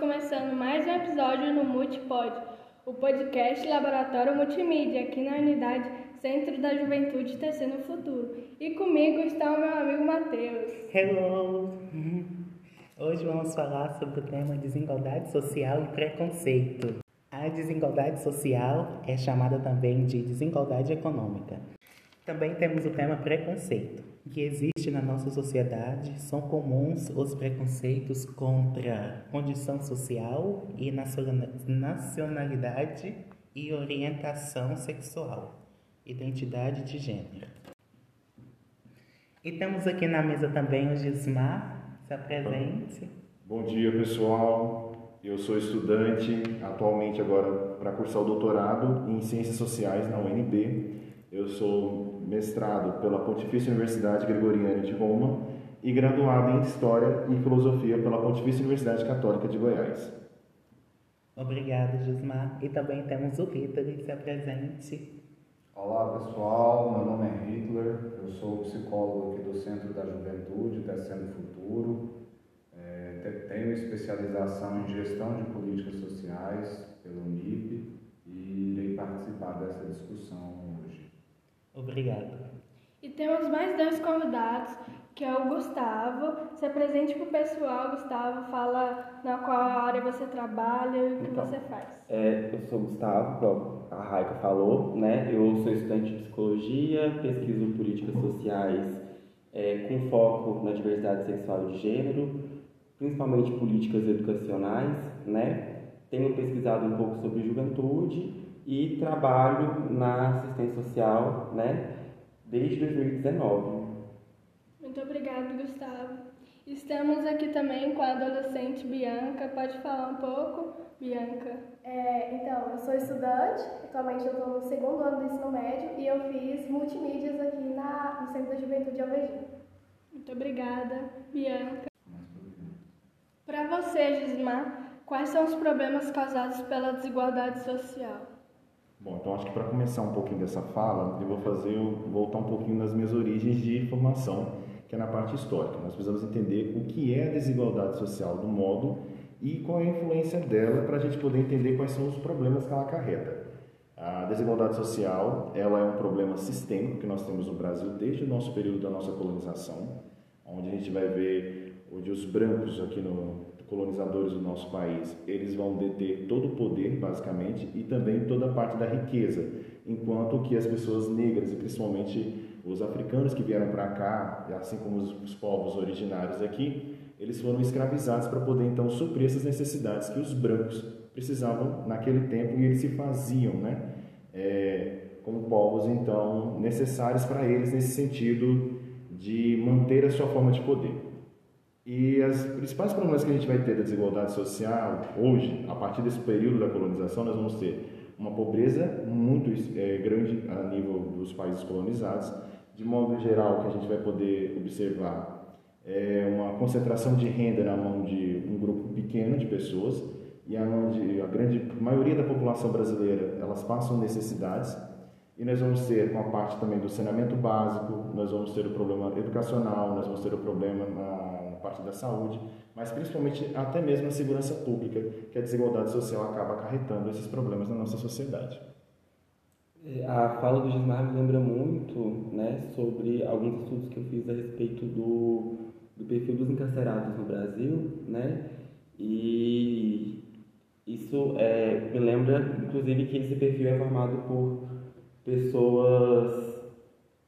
começando mais um episódio no Multipod, o podcast Laboratório Multimídia, aqui na unidade Centro da Juventude Tecendo o Futuro. E comigo está o meu amigo Matheus. Hello! Hoje vamos falar sobre o tema desigualdade social e preconceito. A desigualdade social é chamada também de desigualdade econômica. Também temos o tema preconceito, que existe na nossa sociedade. São comuns os preconceitos contra condição social e nacionalidade e orientação sexual, identidade de gênero. E temos aqui na mesa também o Gismar, se apresente. Bom dia, pessoal. Eu sou estudante atualmente agora para cursar o doutorado em Ciências Sociais na UNB. Eu sou mestrado pela Pontifícia Universidade Gregoriana de Roma e graduado em História e Filosofia pela Pontifícia Universidade Católica de Goiás. Obrigado, Gismar. E também temos o Hitler, se apresente. Olá, pessoal. Meu nome é Hitler. Eu sou psicólogo aqui do Centro da Juventude, Tecendo Futuro. É, tenho especialização em gestão de políticas sociais pelo UNIP e irei participar dessa discussão. Obrigado. E temos mais dois convidados, que é o Gustavo. Se apresente para o pessoal, Gustavo. Fala na qual área você trabalha e o que Então, você faz. É, eu sou o Gustavo, como a Raika falou, né? Eu sou estudante de psicologia, pesquiso políticas sociais é, com foco na diversidade sexual e de gênero, principalmente políticas educacionais, né? Tenho pesquisado um pouco sobre juventude e trabalho na assistência social, né? Desde 2019. Muito obrigado, Gustavo. Estamos aqui também com a adolescente Bianca. Pode falar um pouco, Bianca? É, então, eu sou estudante, atualmente eu estou no segundo ano do ensino médio e eu fiz multimídias aqui na, no Centro da Juventude Alvejinho. Muito obrigada, Bianca. Para você, Gismar, quais são os problemas causados pela desigualdade social? Bom, então acho que para começar um pouquinho dessa fala, eu vou fazer voltar um pouquinho nas minhas origens de formação, que é na parte histórica. Nós precisamos entender o que é a desigualdade social do modo e qual é a influência dela para a gente poder entender quais são os problemas que ela acarreta. A desigualdade social, ela é um problema sistêmico que nós temos no Brasil desde o nosso período da nossa colonização, onde a gente vai ver onde os brancos aqui no colonizadores do nosso país, eles vão deter todo o poder, basicamente, e também toda a parte da riqueza, enquanto que as pessoas negras, e principalmente os africanos que vieram para cá, assim como os, os povos originários aqui, eles foram escravizados para poder então suprir essas necessidades que os brancos precisavam naquele tempo e eles se faziam, né? É, como povos então necessários para eles nesse sentido de manter a sua forma de poder. E as principais problemas que a gente vai ter da desigualdade social hoje, a partir desse período da colonização, nós vamos ter uma pobreza muito é, grande a nível dos países colonizados. De modo geral, que a gente vai poder observar é uma concentração de renda na mão de um grupo pequeno de pessoas e onde a grande maioria da população brasileira elas passam necessidades e nós vamos ter com a parte também do saneamento básico, nós vamos ter o problema educacional, nós vamos ter o problema na parte da saúde, mas principalmente até mesmo a segurança pública, que a desigualdade social acaba acarretando esses problemas na nossa sociedade. A fala do Gismar me lembra muito né, sobre alguns estudos que eu fiz a respeito do, do perfil dos encarcerados no Brasil, né? E isso é, me lembra, inclusive, que esse perfil é formado por pessoas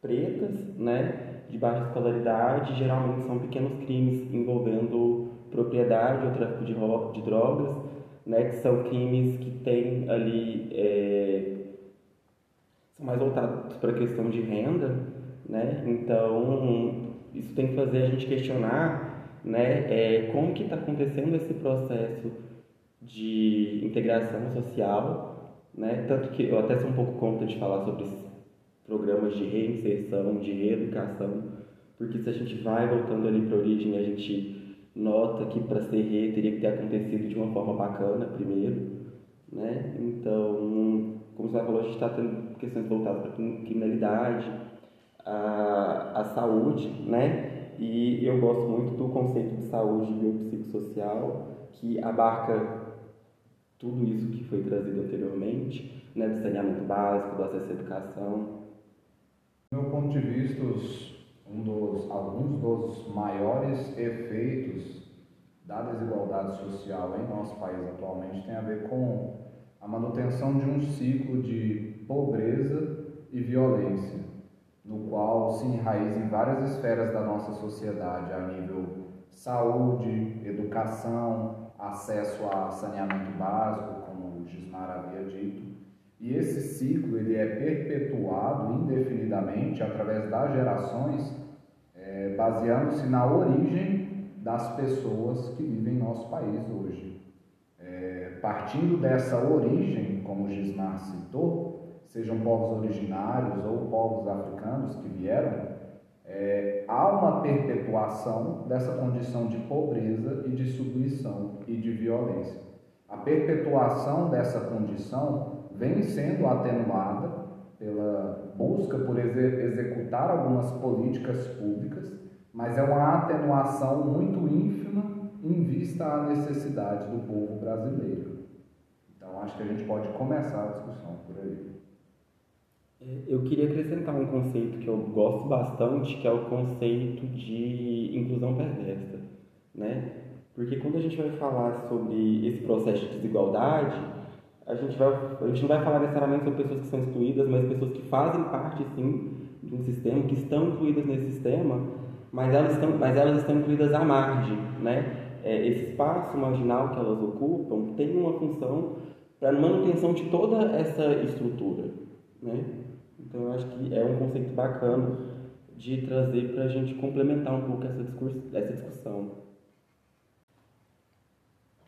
pretas, né, de baixa escolaridade, geralmente são pequenos crimes envolvendo propriedade ou tráfico de, de drogas, né, que são crimes que têm ali é, são mais voltados para a questão de renda, né, então isso tem que fazer a gente questionar, né, é, como que está acontecendo esse processo de integração social né? Tanto que eu até sou um pouco contra de falar sobre esses programas de reinserção, de reeducação, porque se a gente vai voltando ali para a origem, a gente nota que para ser re teria que ter acontecido de uma forma bacana primeiro, né? Então, como você falou, a gente está tendo questões voltadas para criminalidade, a, a saúde, né? E eu gosto muito do conceito de saúde biopsicossocial, que abarca tudo isso que foi trazido anteriormente, né, do saneamento básico, do acesso à educação. Do meu ponto de vista, um dos, alguns dos maiores efeitos da desigualdade social em nosso país atualmente tem a ver com a manutenção de um ciclo de pobreza e violência, no qual se enraiza em várias esferas da nossa sociedade, a nível saúde, educação, acesso a saneamento básico, como o Gismar havia dito. E esse ciclo ele é perpetuado indefinidamente através das gerações, é, baseando-se na origem das pessoas que vivem em nosso país hoje. É, partindo dessa origem, como Gismar citou, sejam povos originários ou povos africanos que vieram, é, há uma perpetuação dessa condição de pobreza e de submissão e de violência. A perpetuação dessa condição vem sendo atenuada pela busca por executar algumas políticas públicas, mas é uma atenuação muito ínfima em vista à necessidade do povo brasileiro. Então, acho que a gente pode começar a discussão por aí. Eu queria acrescentar um conceito que eu gosto bastante, que é o conceito de inclusão perversa, né? Porque quando a gente vai falar sobre esse processo de desigualdade, a gente, vai, a gente não vai falar necessariamente sobre pessoas que são excluídas, mas pessoas que fazem parte, sim, de um sistema, que estão incluídas nesse sistema, mas elas estão, mas elas estão incluídas à margem, né? É, esse espaço marginal que elas ocupam tem uma função para manutenção de toda essa estrutura, né? Então, eu acho que é um conceito bacana de trazer para a gente complementar um pouco essa, essa discussão.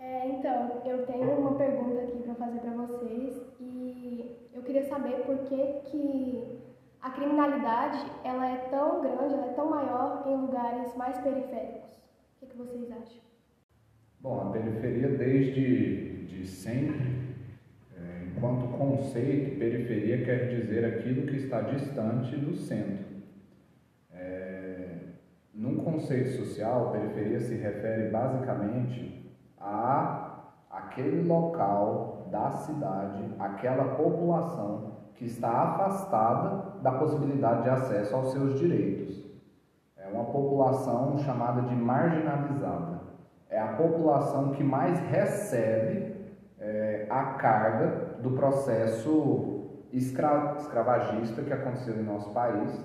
É, então, eu tenho uma pergunta aqui para fazer para vocês e eu queria saber por que, que a criminalidade ela é tão grande, ela é tão maior em lugares mais periféricos. O que, que vocês acham? Bom, a periferia desde de sempre Enquanto conceito, periferia quer dizer aquilo que está distante do centro. É, num conceito social, periferia se refere basicamente a aquele local da cidade, aquela população que está afastada da possibilidade de acesso aos seus direitos. É uma população chamada de marginalizada. É a população que mais recebe é, a carga do processo escra escravagista que aconteceu em nosso país,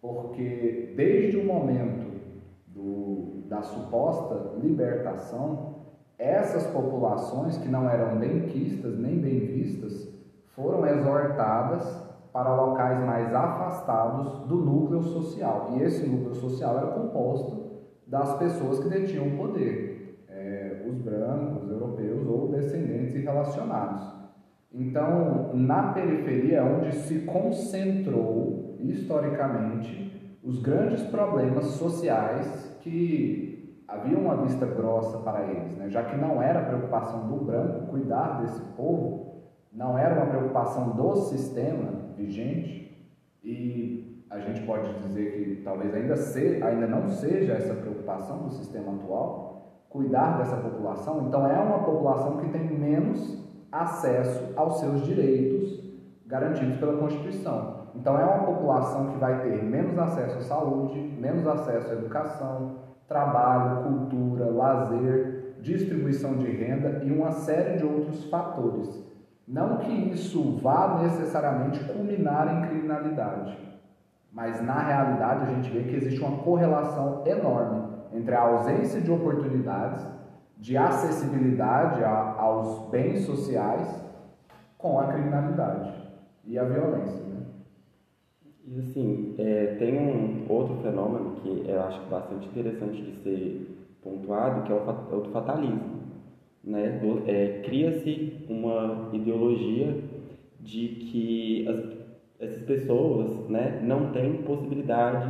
porque desde o momento do, da suposta libertação, essas populações que não eram bem quistas nem bem vistas foram exortadas para locais mais afastados do núcleo social. E esse núcleo social era composto das pessoas que detinham o poder os brancos, europeus ou descendentes e relacionados. Então, na periferia, é onde se concentrou historicamente os grandes problemas sociais que haviam uma vista grossa para eles, né? já que não era preocupação do branco cuidar desse povo, não era uma preocupação do sistema vigente, e a gente pode dizer que talvez ainda, se, ainda não seja essa preocupação do sistema atual, cuidar dessa população, então é uma população que tem menos acesso aos seus direitos garantidos pela Constituição. Então é uma população que vai ter menos acesso à saúde, menos acesso à educação, trabalho, cultura, lazer, distribuição de renda e uma série de outros fatores. Não que isso vá necessariamente culminar em criminalidade, mas na realidade a gente vê que existe uma correlação enorme entre a ausência de oportunidades, de acessibilidade a, aos bens sociais com a criminalidade e a violência. Né? E assim, é, tem um outro fenômeno que eu acho bastante interessante de ser pontuado, que é o, é o do fatalismo. Né? É, Cria-se uma ideologia de que as, essas pessoas né, não têm possibilidades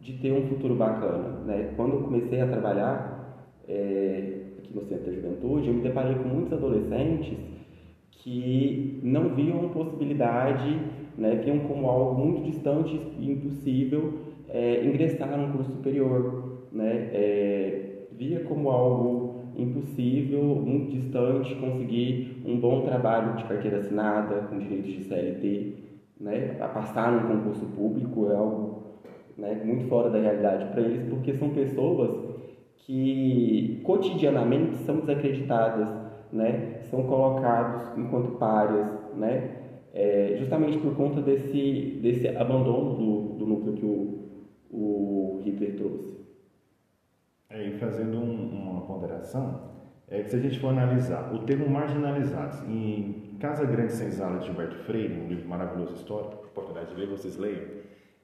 de ter um futuro bacana. Né? Quando eu comecei a trabalhar é, aqui no Centro da Juventude, eu me deparei com muitos adolescentes que não viam possibilidade, né, viam como algo muito distante e impossível é, ingressar num curso superior, né, é, via como algo impossível, muito distante, conseguir um bom trabalho de carteira assinada, com direitos de CLT, né? A passar num concurso público é algo né, muito fora da realidade para eles, porque são pessoas que cotidianamente são desacreditadas, né? São colocados enquanto párias, né? É, justamente por conta desse, desse abandono do, do núcleo que o, o Hitler trouxe. É, e fazendo um, uma ponderação, é que se a gente for analisar o termo marginalizados em Casa Grande Senzala de Gilberto Freire, um livro maravilhoso histórico, oportunidade de ler, vocês leiam,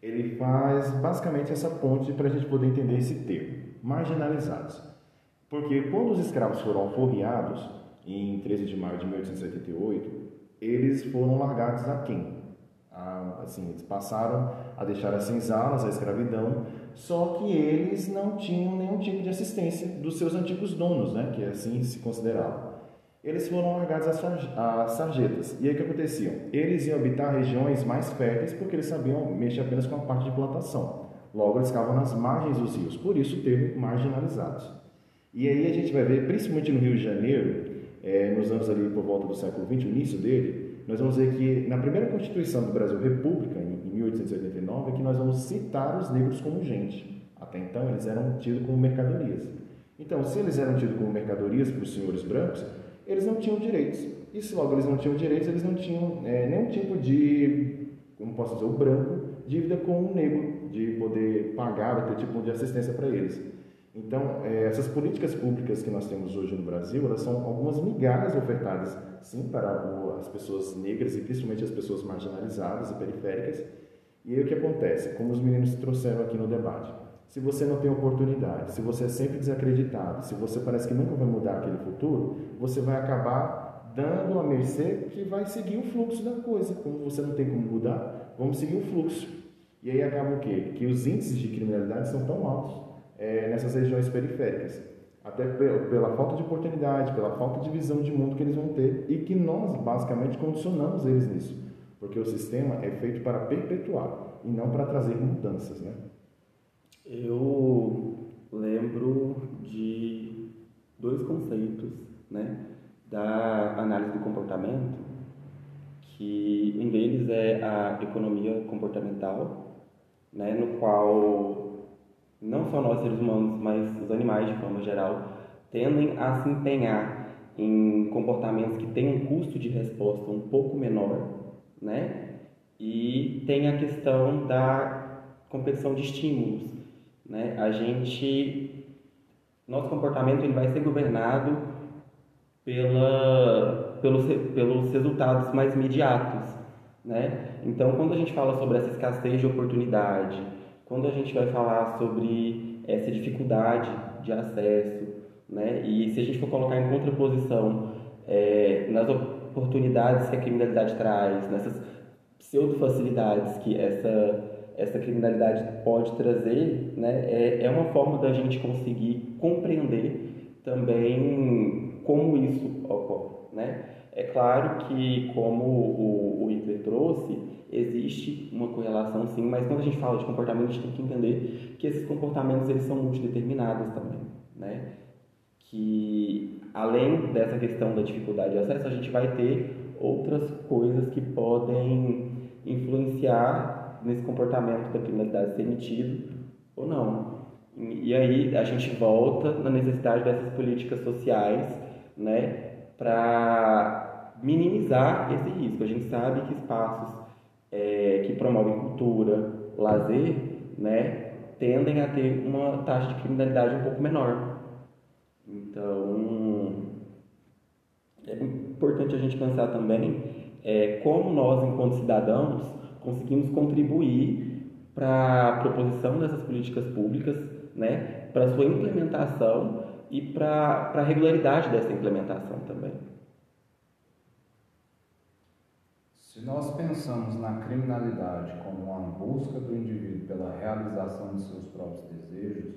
ele faz basicamente essa ponte para a gente poder entender esse termo, marginalizados. Porque quando os escravos foram alforriados, em 13 de maio de 1878, eles foram largados a quem? A, assim, eles passaram a deixar as senzalas, a escravidão, só que eles não tinham nenhum tipo de assistência dos seus antigos donos, né, que assim se considerava. Eles foram largados às sarjetas. E aí o que acontecia? Eles iam habitar regiões mais férteis porque eles sabiam mexer apenas com a parte de plantação. Logo, eles ficavam nas margens dos rios, por isso o termo marginalizados. E aí a gente vai ver, principalmente no Rio de Janeiro, é, nos anos ali por volta do século XX, o início dele, nós vamos ver que na primeira Constituição do Brasil República, em 1889, é que nós vamos citar os negros como gente. Até então, eles eram tidos como mercadorias. Então, se eles eram tidos como mercadorias para os senhores brancos, eles não tinham direitos. E se logo eles não tinham direitos, eles não tinham é, nenhum tipo de, como posso dizer, o branco, dívida com o negro, de poder pagar, ter tipo de assistência para eles. Então, é, essas políticas públicas que nós temos hoje no Brasil, elas são algumas migalhas ofertadas, sim, para as pessoas negras e principalmente as pessoas marginalizadas e periféricas. E aí o que acontece? Como os meninos trouxeram aqui no debate. Se você não tem oportunidade, se você é sempre desacreditado, se você parece que nunca vai mudar aquele futuro, você vai acabar dando a mercê que vai seguir o fluxo da coisa. Como você não tem como mudar, vamos seguir o fluxo. E aí acaba o quê? Que os índices de criminalidade são tão altos é, nessas regiões periféricas. Até pela falta de oportunidade, pela falta de visão de mundo que eles vão ter e que nós basicamente condicionamos eles nisso. Porque o sistema é feito para perpetuar e não para trazer mudanças, né? Eu lembro de dois conceitos, né, da análise do comportamento, que um deles é a economia comportamental, né, no qual não só nós seres humanos, mas os animais de forma geral tendem a se empenhar em comportamentos que têm um custo de resposta um pouco menor, né? E tem a questão da competição de estímulos, né? A gente, nosso comportamento ele vai ser governado pela, pelos, pelos resultados mais imediatos, né? Então, quando a gente fala sobre essa escassez de oportunidade, quando a gente vai falar sobre essa dificuldade de acesso, né? E se a gente for colocar em contraposição é, nas oportunidades que a criminalidade traz, nessas pseudo facilidades que essa essa criminalidade pode trazer, né, é, é uma forma da gente conseguir compreender também como isso ocorre, né? É claro que, como o, o Hitler trouxe, existe uma correlação sim, mas quando a gente fala de comportamento, a gente tem que entender que esses comportamentos eles são multideterminados também, né? Que além dessa questão da dificuldade de acesso, a gente vai ter outras coisas que podem influenciar nesse comportamento da criminalidade ser emitido ou não. E, aí a gente volta na necessidade dessas políticas sociais, né, para minimizar esse risco. A gente sabe que espaços é, que promovem cultura, lazer, né, tendem a ter uma taxa de criminalidade um pouco menor. Então, é importante a gente pensar também é, como nós, enquanto cidadãos, conseguimos contribuir para a proposição dessas políticas públicas, né, para sua implementação e para a regularidade dessa implementação também. Se nós pensamos na criminalidade como uma busca do indivíduo pela realização de seus próprios desejos,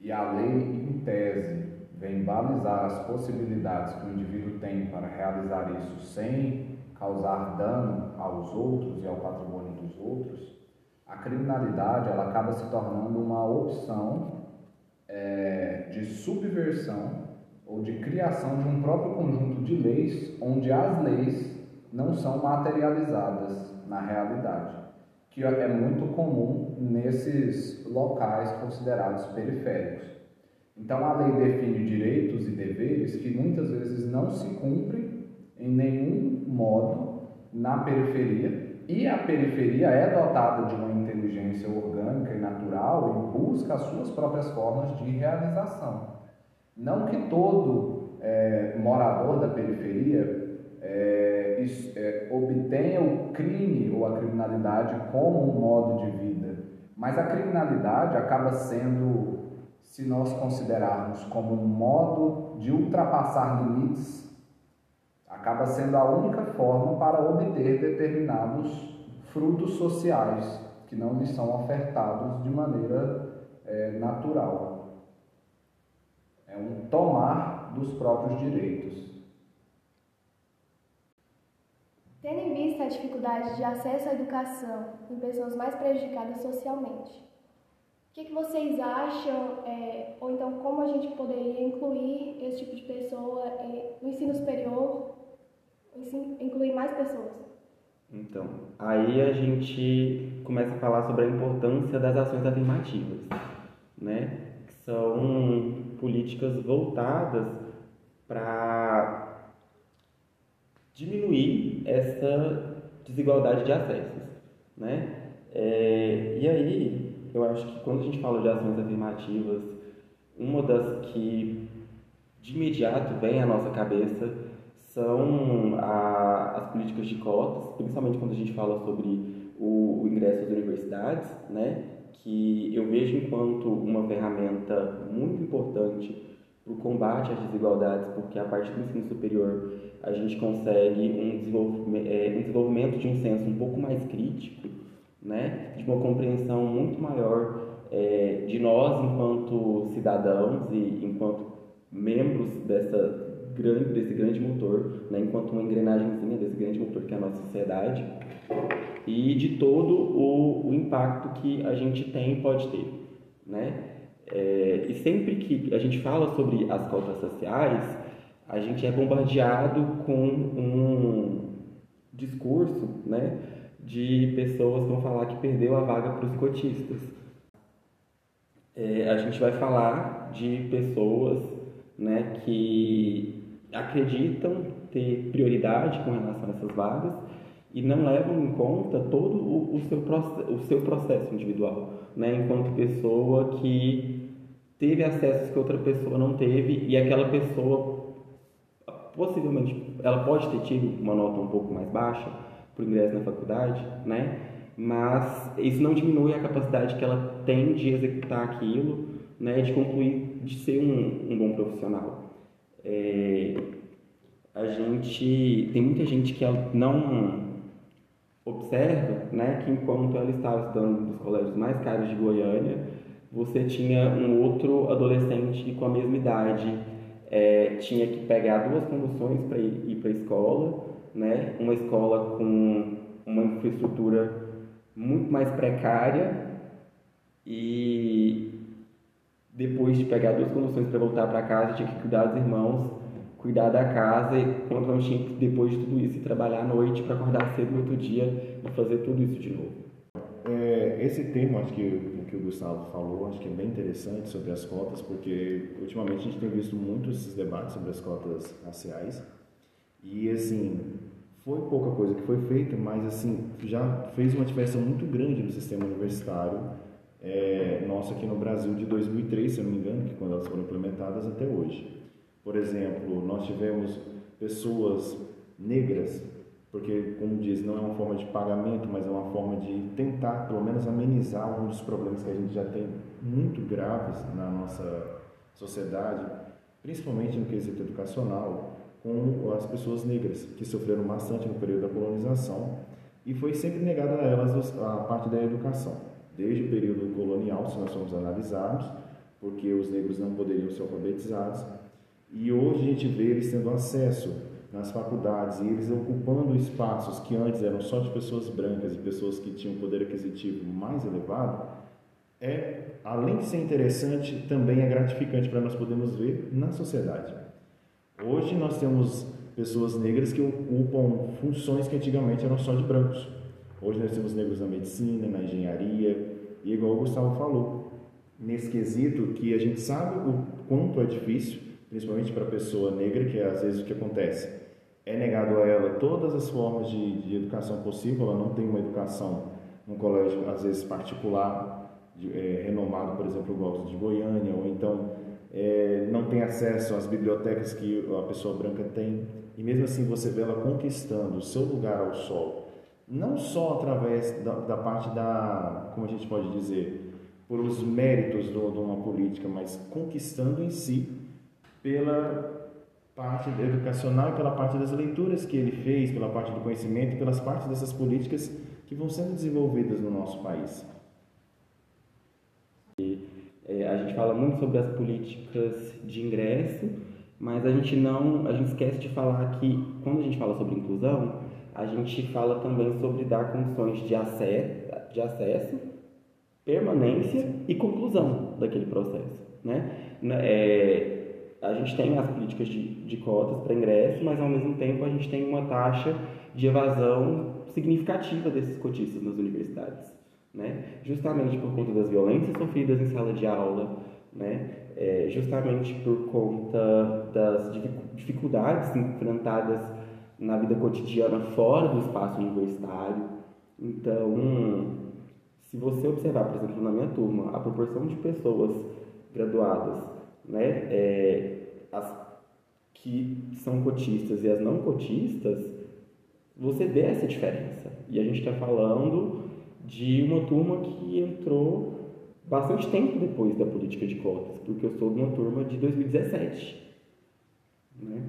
e a lei, em tese, vem balizar as possibilidades que o indivíduo tem para realizar isso sem causar dano aos outros e ao patrimônio dos outros, a criminalidade ela acaba se tornando uma opção é, de subversão ou de criação de um próprio conjunto de leis onde as leis não são materializadas na realidade, que é muito comum nesses locais considerados periféricos. Então a lei define direitos e deveres que muitas vezes não se cumprem em nenhum modo na periferia, e a periferia é dotada de uma inteligência orgânica e natural e busca as suas próprias formas de realização. Não que todo é, morador da periferia é, é, obtenha o crime ou a criminalidade como um modo de vida, mas a criminalidade acaba sendo, se nós considerarmos como um modo de ultrapassar limites, acaba sendo a única forma para obter determinados frutos sociais que não lhes são ofertados de maneira é, natural. É um tomar dos próprios direitos. Tendo em vista a dificuldade de acesso à educação em pessoas mais prejudicadas socialmente, o que, que vocês acham, é, ou então como a gente poderia incluir esse tipo de pessoa é, no ensino superior, incluir mais pessoas? Então, aí a gente começa a falar sobre a importância das ações afirmativas, né? Que são políticas voltadas para diminuir essa desigualdade de acessos, né? É, e aí, eu acho que quando a gente fala de ações afirmativas, uma das que de imediato vem à nossa cabeça são a, as políticas de cotas, principalmente quando a gente fala sobre o, o ingresso às universidades, né? Que eu vejo enquanto uma ferramenta muito importante o combate às desigualdades, porque a partir do ensino superior a gente consegue um desenvolvimento, é, um desenvolvimento de um senso um pouco mais crítico, né, de uma compreensão muito maior é, de nós enquanto cidadãos e enquanto membros dessa grande, desse grande motor, né, enquanto uma engrenagemzinha desse grande motor que é a nossa sociedade. E de todo o, o impacto que a gente tem e pode ter, né? É, e sempre que a gente fala sobre as cotas sociais, a gente é bombardeado com um discurso né, de pessoas que vão falar que perdeu a vaga para os cotistas. É, a gente vai falar de pessoas né, que acreditam ter prioridade com relação a essas vagas e não levam em conta todo o, o, seu, o seu processo individual, né, enquanto pessoa que teve acessos que outra pessoa não teve e aquela pessoa possivelmente ela pode ter tido uma nota um pouco mais baixa para o ingresso na faculdade, né? Mas isso não diminui a capacidade que ela tem de executar aquilo, né? De concluir, de ser um, um bom profissional. É, a gente tem muita gente que não observa, né? Que enquanto ela estava estudando nos colégios mais caros de Goiânia você tinha um outro adolescente com a mesma idade, é, tinha que pegar duas conduções para ir, para a escola, né? uma escola com uma infraestrutura muito mais precária e depois de pegar duas conduções para voltar para casa, tinha que cuidar dos irmãos, cuidar da casa e quando não tinha que, depois de tudo isso, trabalhar à noite para acordar cedo no outro dia e fazer tudo isso de novo. É, esse tema, acho que que o Gustavo falou, acho que é bem interessante sobre as cotas, porque ultimamente a gente tem visto muito esses debates sobre as cotas raciais e assim foi pouca coisa que foi feita, mas assim já fez uma diferença muito grande no sistema universitário é, nosso aqui no Brasil de 2003, se eu não me engano, que quando elas foram implementadas até hoje. Por exemplo, nós tivemos pessoas negras porque, como diz, não é uma forma de pagamento, mas é uma forma de tentar, pelo menos, amenizar um dos problemas que a gente já tem muito graves na nossa sociedade, principalmente no quesito educacional, com as pessoas negras, que sofreram bastante no período da colonização, e foi sempre negada a elas a parte da educação, desde o período colonial, se nós formos analisarmos, porque os negros não poderiam ser alfabetizados, e hoje a gente vê eles tendo acesso nas faculdades e eles ocupando espaços que antes eram só de pessoas brancas e pessoas que tinham poder aquisitivo mais elevado, é, além de ser interessante, também é gratificante para nós podermos ver na sociedade. Hoje nós temos pessoas negras que ocupam funções que antigamente eram só de brancos. Hoje nós temos negros na medicina, na engenharia, e igual o Gustavo falou, nesse quesito que a gente sabe o quanto é difícil, principalmente para a pessoa negra, que é às vezes o que acontece. É negado a ela todas as formas de, de educação possível, ela não tem uma educação num colégio, às vezes particular, de, é, renomado, por exemplo, o de Goiânia, ou então é, não tem acesso às bibliotecas que a pessoa branca tem, e mesmo assim você vê ela conquistando o seu lugar ao sol, não só através da, da parte da, como a gente pode dizer, por os méritos de uma política, mas conquistando em si pela parte educacional e pela parte das leituras que ele fez, pela parte do conhecimento e pelas partes dessas políticas que vão sendo desenvolvidas no nosso país. E, é, a gente fala muito sobre as políticas de ingresso, mas a gente não, a gente esquece de falar que quando a gente fala sobre inclusão, a gente fala também sobre dar condições de acesso, de acesso permanência e conclusão daquele processo. Né? É, a gente tem as políticas de, de cotas para ingresso, mas ao mesmo tempo a gente tem uma taxa de evasão significativa desses cotistas nas universidades. Né? Justamente por conta das violências sofridas em sala de aula, né? É, justamente por conta das dificuldades enfrentadas na vida cotidiana fora do espaço universitário. Então, se você observar, por exemplo, na minha turma, a proporção de pessoas graduadas, né, é, as que são cotistas e as não cotistas, você vê essa diferença. E a gente está falando de uma turma que entrou bastante tempo depois da política de cotas, porque eu sou de uma turma de 2017. Né?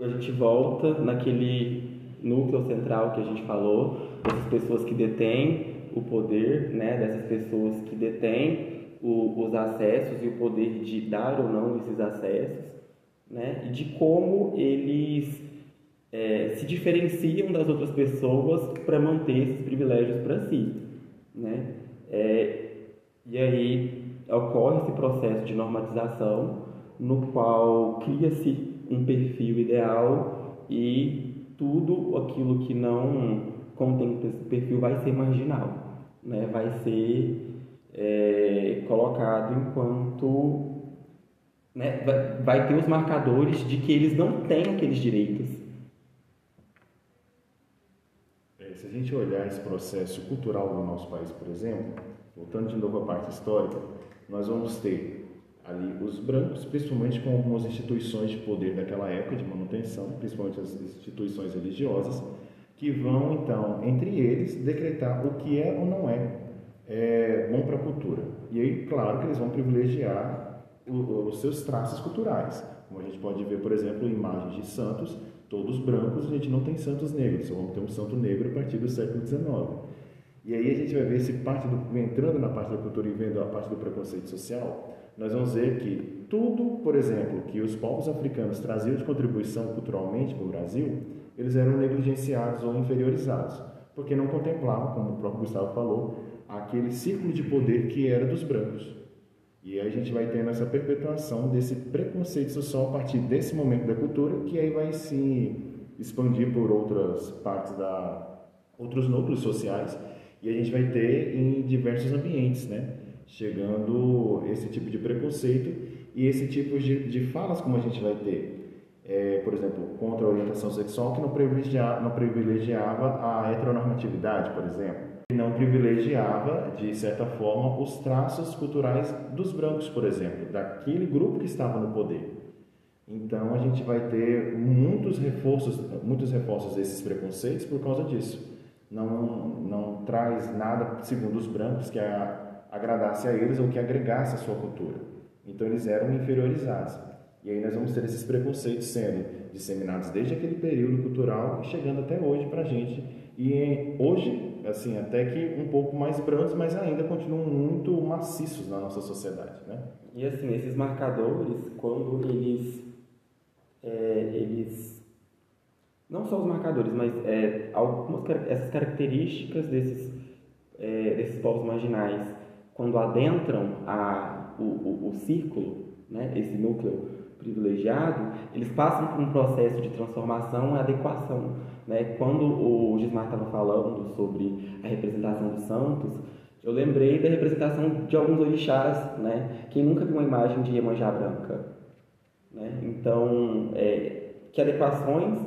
a gente volta naquele núcleo central que a gente falou, dessas pessoas que detêm o poder, né, dessas pessoas que detêm o, os acessos e o poder de dar ou não esses acessos, né, e de como eles é, se diferenciam das outras pessoas para manter esses privilégios para si, né? É, e aí ocorre esse processo de normatização no qual cria-se um perfil ideal e tudo aquilo que não contém esse perfil vai ser marginal, né? vai ser é, colocado enquanto né? vai, ter os marcadores de que eles não têm aqueles direitos. É, se a gente olhar esse processo cultural do nosso país, por exemplo, voltando de novo à parte histórica, nós vamos ter ali os brancos, principalmente com algumas instituições de poder daquela época de manutenção, principalmente as instituições religiosas, que vão então entre eles decretar o que é ou não é, é bom para a cultura. E aí, claro que eles vão privilegiar o, os seus traços culturais, como a gente pode ver, por exemplo, imagens de santos, todos brancos, a gente não tem santos negros, só vamos ter um santo negro a partir do século XIX. E aí a gente vai ver se parte do, entrando na parte da cultura e vendo a parte do preconceito social, nós vamos ver que tudo, por exemplo, que os povos africanos traziam de contribuição culturalmente para o Brasil, eles eram negligenciados ou inferiorizados, porque não contemplavam, como o próprio Gustavo falou, aquele círculo de poder que era dos brancos. E aí a gente vai tendo essa perpetuação desse preconceito social a partir desse momento da cultura, que aí vai se expandir por outras partes da outros núcleos sociais, e a gente vai ter em diversos ambientes, né? chegando esse tipo de preconceito e esse tipo de, de falas como a gente vai ter. É, por exemplo, contra a orientação sexual que não privilegiava, não privilegiava a heteronormatividade, por exemplo. Não privilegiava, de certa forma, os traços culturais dos brancos, por exemplo, daquele grupo que estava no poder. Então a gente vai ter muitos reforços, muitos reforços desses preconceitos por causa disso. Não, não traz nada, segundo os brancos, que a agradasse a eles ou que agregasse a sua cultura. Então eles eram inferiorizados. E aí nós vamos ter esses preconceitos sendo disseminados desde aquele período cultural e chegando até hoje para a gente. E hoje, assim, até que um pouco mais brandos, mas ainda continuam muito maciços na nossa sociedade, né? E assim, esses marcadores, quando eles, é, eles não só os marcadores, mas é, algumas essas características desses, é, desses povos marginais quando adentram a, o, o, o círculo, né, esse núcleo privilegiado, eles passam por um processo de transformação e adequação. Né? Quando o Gismar estava falando sobre a representação dos santos, eu lembrei da representação de alguns orixás, né? Quem nunca viu uma imagem de Iemanjá branca? Né? Então, é, que adequações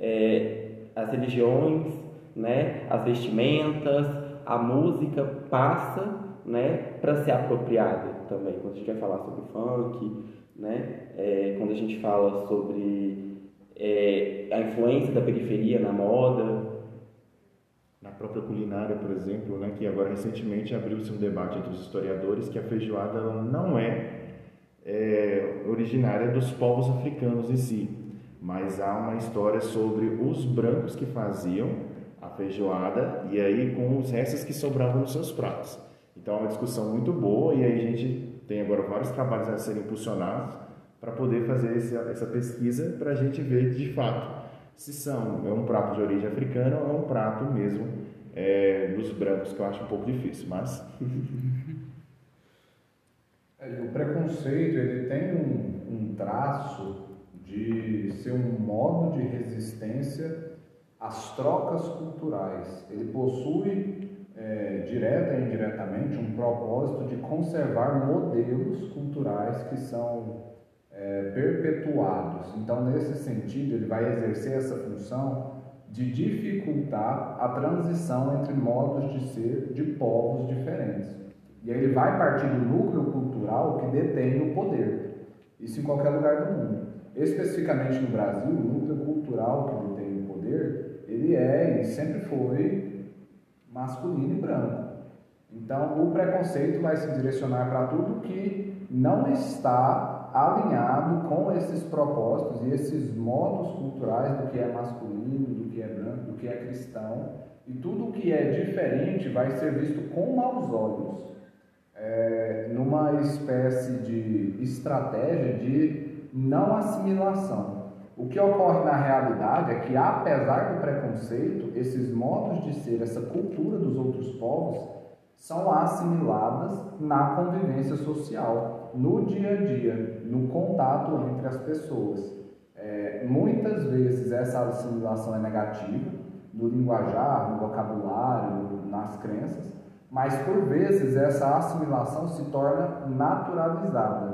é, as religiões, né? as vestimentas, a música passa né? para ser apropriada também. Quando a gente vai falar sobre funk, né? É, quando a gente fala sobre é, a influência da periferia na moda, na própria culinária, por exemplo, né, que agora recentemente abriu-se um debate entre os historiadores que a feijoada não é, é, originária dos povos africanos em si, mas há uma história sobre os brancos que faziam a feijoada e aí com os restos que sobravam nos seus pratos. Então é uma discussão muito boa e aí a gente tem agora vários trabalhos a serem impulsionados para poder fazer essa, essa pesquisa para a gente ver de fato se são é um prato de origem africana ou é um prato mesmo é, dos brancos, que eu acho um pouco difícil, mas... É, o preconceito ele tem um, um traço de ser um modo de resistência às trocas culturais. Ele possui, é, direta e indiretamente, um propósito de conservar modelos culturais que são é, perpetuados. Então, nesse sentido, ele vai exercer essa função de dificultar a transição entre modos de ser de povos diferentes. E aí ele vai partir do núcleo cultural que detém o poder. Isso em qualquer lugar do mundo. Especificamente no Brasil, o núcleo cultural que detém o poder, ele é e sempre foi masculino e branco. Então, o preconceito vai se direcionar para tudo que não está alinhado com esses propósitos e esses modos culturais do que é masculino, do que é branco, do que é cristão, e tudo que é diferente vai ser visto com maus olhos, é, numa espécie de estratégia de não assimilação. O que ocorre na realidade é que, apesar do preconceito, esses modos de ser, essa cultura dos outros povos, são assimiladas na convivência social no dia a dia, no contato entre as pessoas. É, muitas vezes essa assimilação é negativa, no linguajar, no vocabulário, nas crenças, mas por vezes essa assimilação se torna naturalizada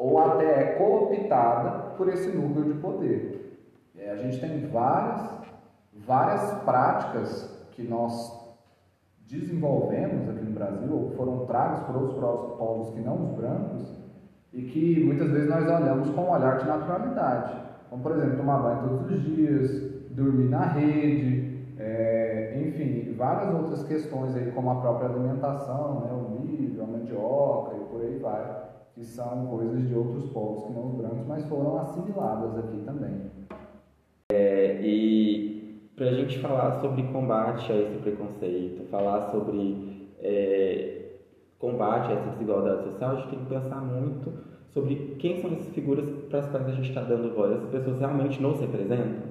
ou até é cooptada por esse núcleo de poder. É, a gente tem várias, várias práticas que nós desenvolvemos aqui no Brasil, ou foram tragas por outros povos que não os brancos, e que muitas vezes nós olhamos com um olhar de naturalidade. Como, por exemplo, tomar banho todos os dias, dormir na rede, é, enfim, várias outras questões aí, como a própria alimentação, né, o milho, a mandioca e por aí vai, que são coisas de outros povos que não os brancos, mas foram assimiladas aqui também. É, e para a gente falar sobre combate a esse preconceito, falar sobre é, combate a essa desigualdade social, a gente tem que pensar muito sobre quem são essas figuras para as quais a gente está dando voz. As pessoas realmente nos representam,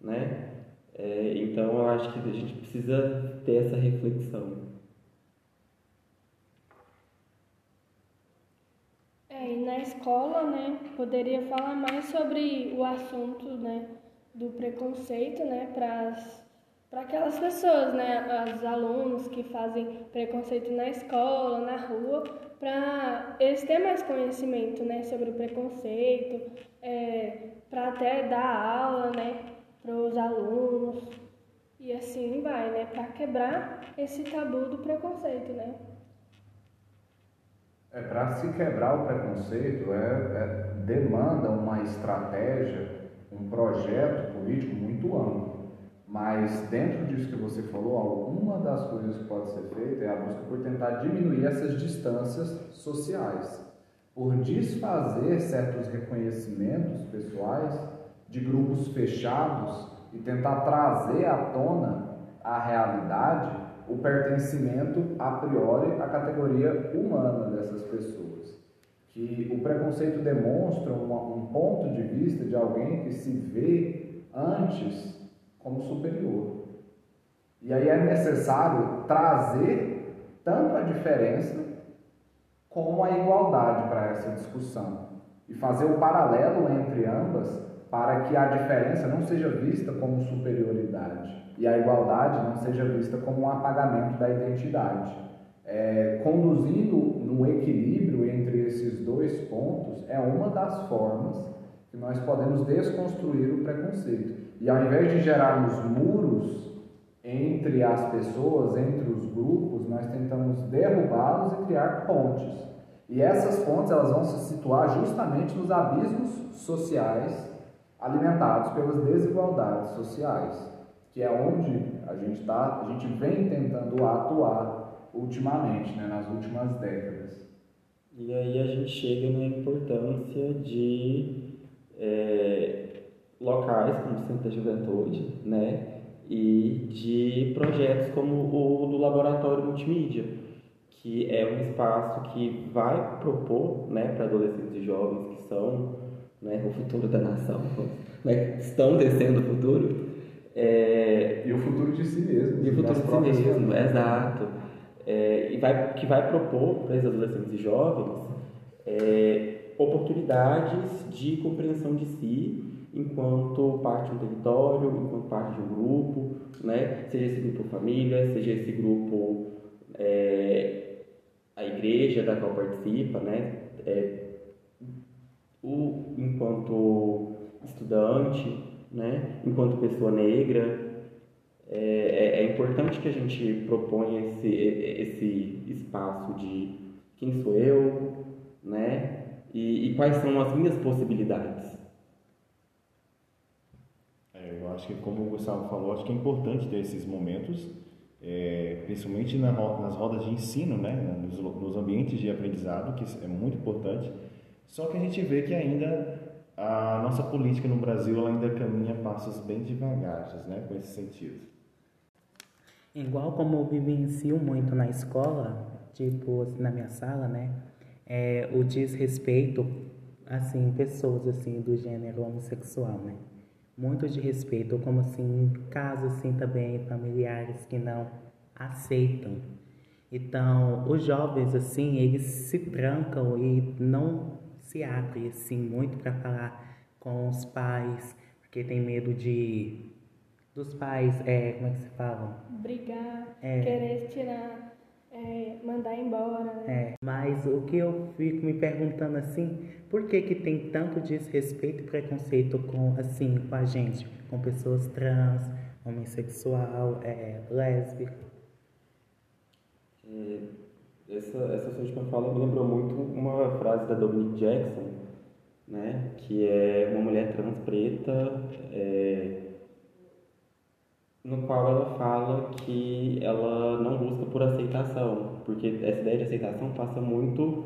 né? É, então, eu acho que a gente precisa ter essa reflexão. É, e na escola, né, poderia falar mais sobre o assunto, né, do preconceito, né, para para aquelas pessoas, né, os alunos que fazem preconceito na escola, na rua, para eles terem mais conhecimento, né, sobre o preconceito, é, para até dar aula, né, para os alunos e assim vai, né, para quebrar esse tabu do preconceito, né. É para se quebrar o preconceito é, é demanda uma estratégia, um projeto político muito amplo. Mas dentro disso que você falou, alguma das coisas que pode ser feita é a busca por tentar diminuir essas distâncias sociais, por desfazer certos reconhecimentos pessoais de grupos fechados e tentar trazer à tona a realidade, o pertencimento a priori à categoria humana dessas pessoas. Que o preconceito demonstra um, um ponto de vista de alguém que se vê antes como superior. E aí é necessário trazer tanto a diferença como a igualdade para essa discussão. e fazer o paralelo entre ambas para que a diferença não seja vista como superioridade e a igualdade não seja vista como um apagamento da identidade. É, conduzindo no equilíbrio entre esses dois pontos é uma das formas que nós podemos desconstruir o preconceito. E ao invés de gerarmos muros entre as pessoas, entre os grupos, nós tentamos derrubá-los e criar pontes. E essas pontes elas vão se situar justamente nos abismos sociais alimentados pelas desigualdades sociais, que é onde a gente tá, a gente vem tentando atuar ultimamente, né, nas últimas décadas. E aí a gente chega na importância de é, locais como o Centro da Juventude, né, e de projetos como o do Laboratório Multimídia, que é um espaço que vai propor né, para adolescentes e jovens que são né, o futuro da nação, né, estão descendo o futuro. É, e o futuro de si mesmo. E o futuro de si mesmo, exato. É, e vai, que vai propor para os adolescentes e jovens é, oportunidades de compreensão de si enquanto parte de um território, enquanto parte de um grupo, né? seja esse grupo família, seja esse grupo é, a igreja da qual participa, né? É, o, enquanto estudante, né? enquanto pessoa negra. É, é, é importante que a gente proponha esse, esse espaço de quem sou eu, né? E, e quais são as minhas possibilidades. É, eu acho que, como o Gustavo falou, acho que é importante ter esses momentos, é, principalmente na, nas rodas de ensino, né? Nos, nos ambientes de aprendizado, que é muito importante só que a gente vê que ainda a nossa política no Brasil ainda caminha passos bem devagares, né, com esse sentido. Igual como eu vivencio muito na escola, tipo assim, na minha sala, né, é, o desrespeito, assim, pessoas assim do gênero homossexual, né, muito de respeito, como assim, casos assim também familiares que não aceitam. Então, os jovens assim, eles se trancam e não se abre assim muito para falar com os pais, porque tem medo de dos pais, é, como é que se fala? Brigar, é. querer tirar, é, mandar embora. Né? É, mas o que eu fico me perguntando assim, por que que tem tanto desrespeito e preconceito com assim com a gente, com pessoas trans, homossexual, é, lésbica? É essa, essa sua última fala me lembrou muito uma frase da Dominique Jackson, né? Que é uma mulher trans preta, é, no qual ela fala que ela não busca por aceitação, porque essa ideia de aceitação passa muito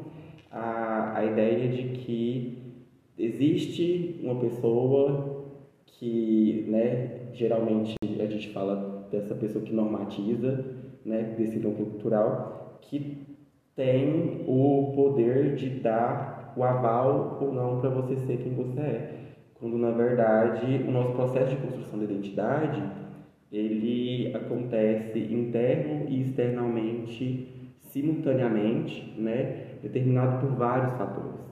a, a ideia de que existe uma pessoa que, né, geralmente a gente fala dessa pessoa que normatiza, né, desse núcleo cultural, que tem o poder de dar o aval ou não para você ser quem você é. Quando na verdade o nosso processo de construção da identidade ele acontece interno e externamente simultaneamente, né, determinado por vários fatores.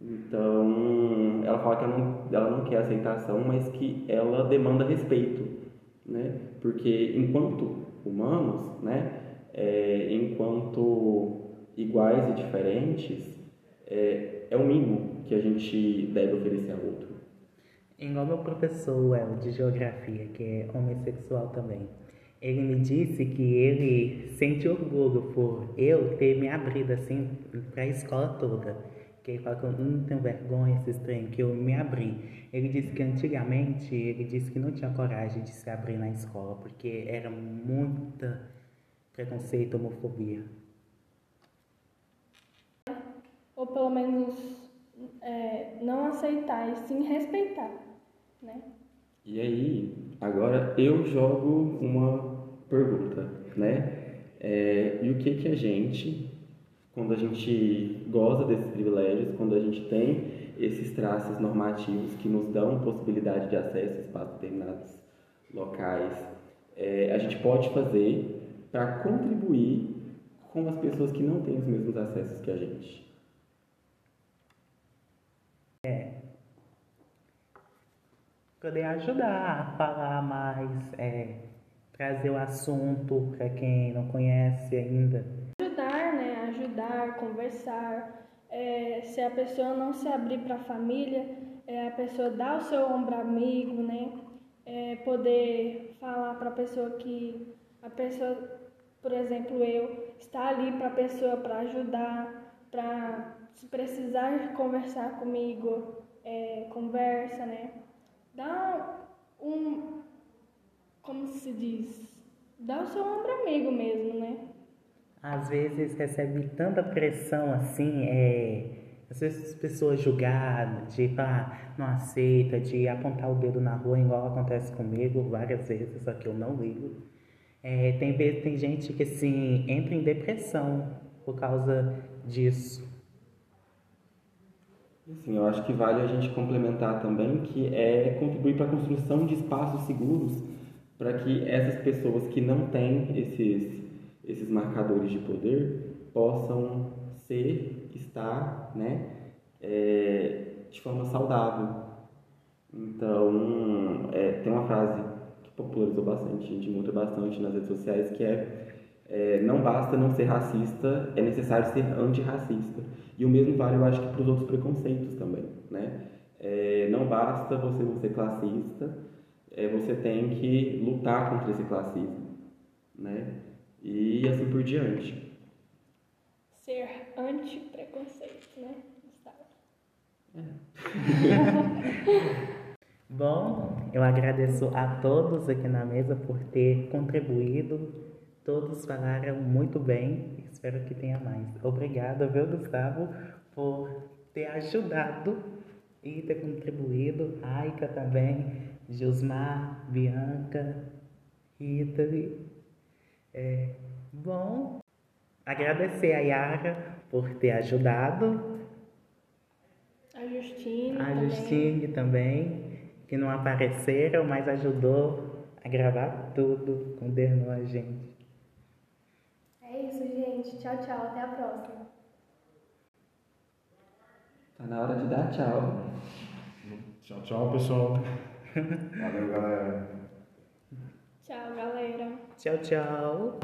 Então, ela fala que ela não, ela não quer aceitação, mas que ela demanda respeito, né? Porque enquanto humanos, né, é, enquanto iguais e diferentes, é, é o mínimo que a gente deve oferecer ao outro. Igual meu professor El, de geografia, que é homossexual também. Ele me disse que ele sente orgulho por eu ter me abrido assim para a escola toda. Que ele fala que eu não tenho vergonha, esse estranho, que eu me abri. Ele disse que antigamente, ele disse que não tinha coragem de se abrir na escola, porque era muita preconceito, homofobia ou pelo menos é, não aceitar e sim respeitar, né? E aí, agora eu jogo uma pergunta, né? É, e o que que a gente, quando a gente goza desses privilégios, quando a gente tem esses traços normativos que nos dão possibilidade de acesso a espaços determinados locais, é, a gente pode fazer para contribuir com as pessoas que não têm os mesmos acessos que a gente? Poder ajudar a falar mais, é, trazer o assunto para quem não conhece ainda. Ajudar, né? Ajudar, conversar. É, se a pessoa não se abrir para a família, é, a pessoa dar o seu ombro amigo, né? É, poder falar para a pessoa que a pessoa, por exemplo, eu, está ali para a pessoa para ajudar, para se precisar conversar comigo, é, conversa, né? Dá um, como se diz, dá o seu ombro amigo mesmo, né? Às vezes recebe tanta pressão assim, é, às vezes as pessoas julgar, de falar, não aceita, de apontar o dedo na rua, igual acontece comigo várias vezes, só que eu não ligo. É, tem, tem gente que assim, entra em depressão por causa disso. Sim, eu acho que vale a gente complementar também que é contribuir para a construção de espaços seguros para que essas pessoas que não têm esses, esses marcadores de poder possam ser, estar, né, é, de forma saudável. Então, é, tem uma frase que popularizou bastante, a gente encontra bastante nas redes sociais, que é, é não basta não ser racista, é necessário ser antirracista. E o mesmo vale, eu acho que para os outros preconceitos também, né? É, não basta você não ser classista, é, você tem que lutar contra esse classismo, né? E assim por diante. Ser anti-preconceito, né, Gustavo? É. Bom, eu agradeço a todos aqui na mesa por ter contribuído Todos falaram muito bem, espero que tenha mais. Obrigado, viu, Gustavo, por ter ajudado e ter contribuído. Aika também, Gilmar, Bianca, Rita. É, bom, agradecer a Yara por ter ajudado. A Justine. A também. Justine também, que não apareceram, mas ajudou a gravar tudo, condenou a gente. É isso, gente. Tchau, tchau. Até a próxima. Tá na hora de dar tchau. Tchau, tchau, pessoal. Valeu, galera. Tchau, galera. Tchau, tchau.